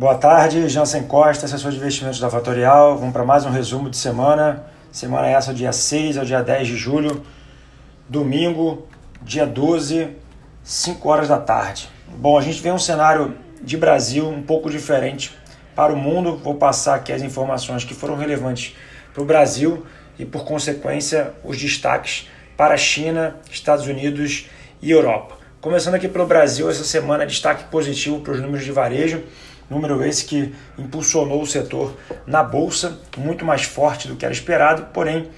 Boa tarde, Jansen Costa, assessor de investimentos da Fatorial. Vamos para mais um resumo de semana. Semana essa, dia 6 ao dia 10 de julho. Domingo, dia 12, 5 horas da tarde. Bom, a gente vê um cenário de Brasil um pouco diferente para o mundo. Vou passar aqui as informações que foram relevantes para o Brasil e, por consequência, os destaques para a China, Estados Unidos e Europa. Começando aqui pelo Brasil, essa semana destaque positivo para os números de varejo número esse que impulsionou o setor na bolsa, muito mais forte do que era esperado, porém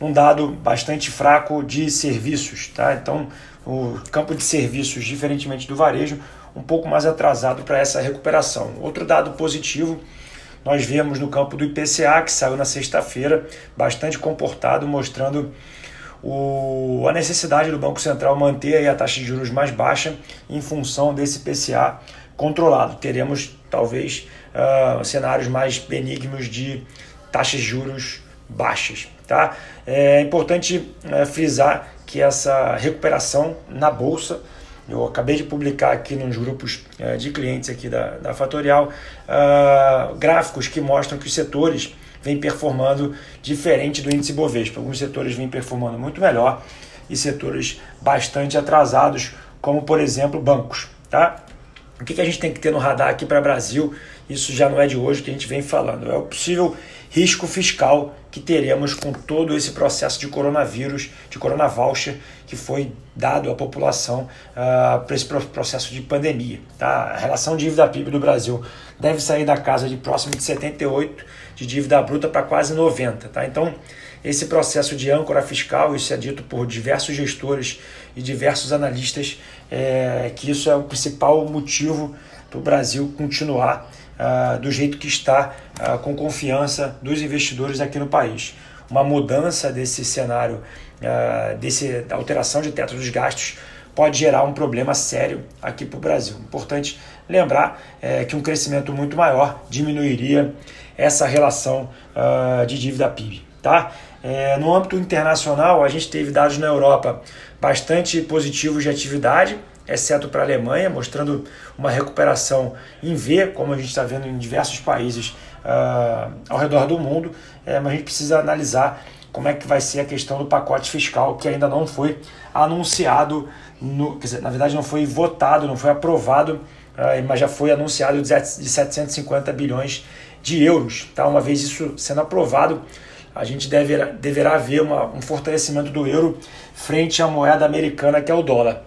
um dado bastante fraco de serviços, tá? Então, o campo de serviços, diferentemente do varejo, um pouco mais atrasado para essa recuperação. Outro dado positivo, nós vemos no campo do IPCA, que saiu na sexta-feira, bastante comportado, mostrando o, a necessidade do Banco Central manter a taxa de juros mais baixa em função desse IPCA controlado. Teremos talvez uh, cenários mais benignos de taxas de juros baixas. Tá? É importante uh, frisar que essa recuperação na bolsa, eu acabei de publicar aqui nos grupos uh, de clientes aqui da, da Fatorial, uh, gráficos que mostram que os setores vêm performando diferente do índice Bovespa. Alguns setores vêm performando muito melhor e setores bastante atrasados, como por exemplo bancos. Tá? O que, que a gente tem que ter no radar aqui para o Brasil? Isso já não é de hoje que a gente vem falando. É o possível risco fiscal que teremos com todo esse processo de coronavírus, de coronavoucher que foi dado à população uh, para esse processo de pandemia. Tá? A relação dívida-PIB do Brasil deve sair da casa de próximo de 78 de dívida bruta para quase 90. Tá? Então, esse processo de âncora fiscal, isso é dito por diversos gestores e diversos analistas, é, que isso é o principal motivo para o Brasil continuar uh, do jeito que está, uh, com confiança dos investidores aqui no país. Uma mudança desse cenário, uh, desse, da alteração de teto dos gastos, pode gerar um problema sério aqui para o Brasil. Importante lembrar é, que um crescimento muito maior diminuiria essa relação uh, de dívida PIB. Tá? É, no âmbito internacional, a gente teve dados na Europa bastante positivos de atividade, exceto para a Alemanha, mostrando uma recuperação em V, como a gente está vendo em diversos países uh, ao redor do mundo, é, mas a gente precisa analisar como é que vai ser a questão do pacote fiscal, que ainda não foi anunciado, no, dizer, na verdade não foi votado, não foi aprovado, uh, mas já foi anunciado de 750 bilhões de euros. Tá? Uma vez isso sendo aprovado, a gente deverá, deverá ver uma, um fortalecimento do euro frente à moeda americana, que é o dólar.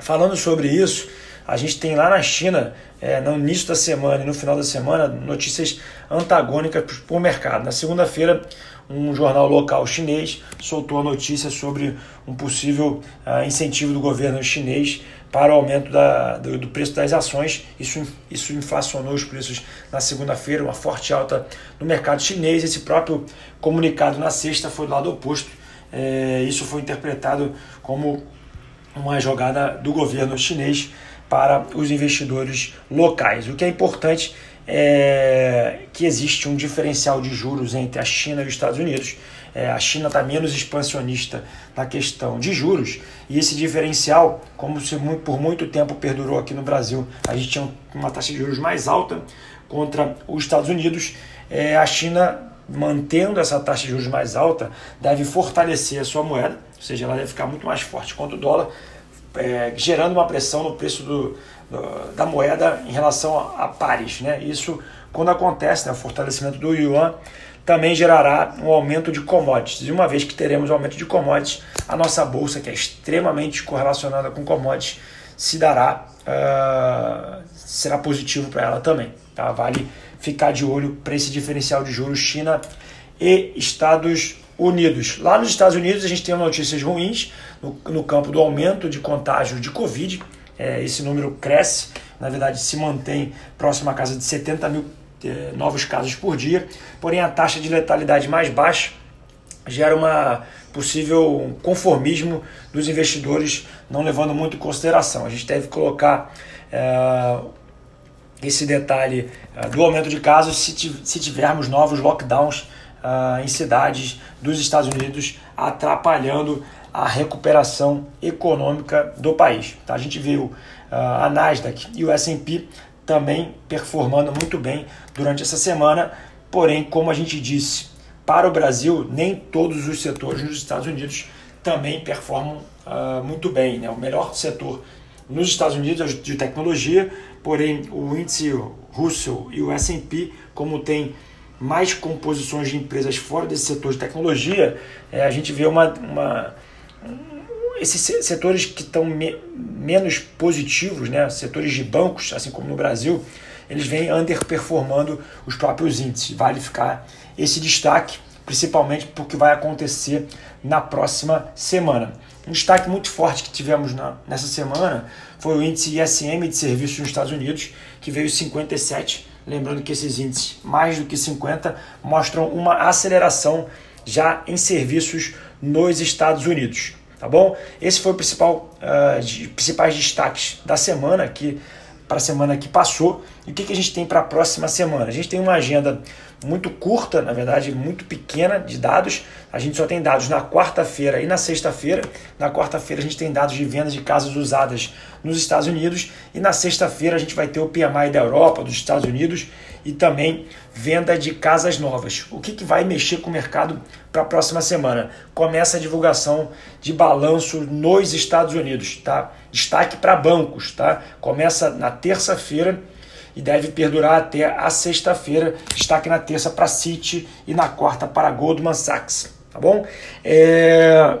Falando sobre isso, a gente tem lá na China, é, no início da semana e no final da semana, notícias antagônicas para o mercado. Na segunda-feira, um jornal local chinês soltou a notícia sobre um possível uh, incentivo do governo chinês para o aumento da, do, do, preço das ações. Isso, isso inflacionou os preços na segunda-feira, uma forte alta no mercado chinês. Esse próprio comunicado na sexta foi do lado oposto. É, isso foi interpretado como uma jogada do governo chinês para os investidores locais. O que é importante é que existe um diferencial de juros entre a China e os Estados Unidos. É, a China está menos expansionista na questão de juros e esse diferencial, como se por muito tempo perdurou aqui no Brasil, a gente tinha uma taxa de juros mais alta contra os Estados Unidos. É, a China, mantendo essa taxa de juros mais alta, deve fortalecer a sua moeda, ou seja, ela deve ficar muito mais forte contra o dólar, é, gerando uma pressão no preço do, da moeda em relação a, a pares. Né? Isso, quando acontece, né, o fortalecimento do yuan também gerará um aumento de commodities. E uma vez que teremos um aumento de commodities, a nossa bolsa, que é extremamente correlacionada com commodities, se dará, uh, será positivo para ela também. Tá? Vale ficar de olho para esse diferencial de juros China e Estados Unidos. Lá nos Estados Unidos a gente tem notícias ruins no, no campo do aumento de contágio de Covid. É, esse número cresce, na verdade se mantém próximo à casa de 70 mil é, novos casos por dia, porém a taxa de letalidade mais baixa gera uma possível conformismo dos investidores, não levando muito em consideração. A gente deve colocar é, esse detalhe é, do aumento de casos se, tivermos novos lockdowns uh, em cidades dos Estados Unidos, atrapalhando a recuperação econômica do país. Tá? A gente viu uh, a Nasdaq e o S&P também performando muito bem durante essa semana. Porém, como a gente disse, para o Brasil, nem todos os setores nos Estados Unidos também performam uh, muito bem. Né? O melhor setor nos Estados Unidos é de tecnologia, porém o índice Russell e o S&P, como tem mais composições de empresas fora desse setor de tecnologia, é, a gente vê uma, uma esses setores que estão me, menos positivos, né, setores de bancos, assim como no Brasil, eles vêm underperformando os próprios índices. Vale ficar esse destaque, principalmente porque vai acontecer na próxima semana. Um destaque muito forte que tivemos na, nessa semana foi o índice ISM de serviços nos Estados Unidos, que veio 57. Lembrando que esses índices, mais do que 50, mostram uma aceleração já em serviços nos Estados Unidos. Tá bom? Esse foi o principal, uh, de, principais destaques da semana que para a semana que passou. E o que, que a gente tem para a próxima semana? A gente tem uma agenda muito curta, na verdade, muito pequena de dados. A gente só tem dados na quarta-feira e na sexta-feira. Na quarta-feira a gente tem dados de vendas de casas usadas nos Estados Unidos e na sexta-feira a gente vai ter o PMI da Europa, dos Estados Unidos e também venda de casas novas. O que, que vai mexer com o mercado para a próxima semana? Começa a divulgação de balanço nos Estados Unidos, tá? Destaque para bancos, tá? Começa na terça-feira e deve perdurar até a sexta-feira. Destaque na terça para Citi e na quarta para Goldman Sachs, tá bom? É...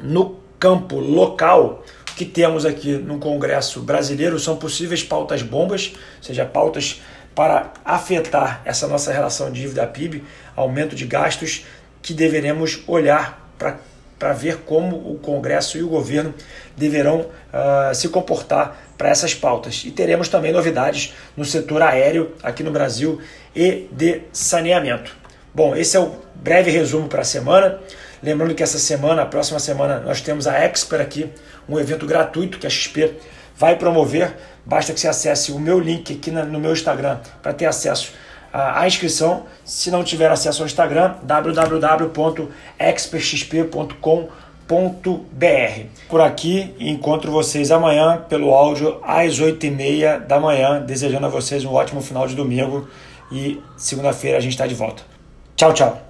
No campo local, o que temos aqui no Congresso brasileiro são possíveis pautas bombas, ou seja, pautas para afetar essa nossa relação dívida-PIB, aumento de gastos, que deveremos olhar para ver como o Congresso e o governo deverão uh, se comportar para essas pautas. E teremos também novidades no setor aéreo aqui no Brasil e de saneamento. Bom, esse é o breve resumo para a semana. Lembrando que essa semana, a próxima semana, nós temos a Expert aqui, um evento gratuito que a XP vai promover. Basta que você acesse o meu link aqui no meu Instagram para ter acesso à inscrição. Se não tiver acesso ao Instagram, www.expertxp.com.br www.radiocultura.br. Por aqui encontro vocês amanhã pelo áudio às 8h30 da manhã, desejando a vocês um ótimo final de domingo e segunda-feira a gente está de volta. Tchau, tchau.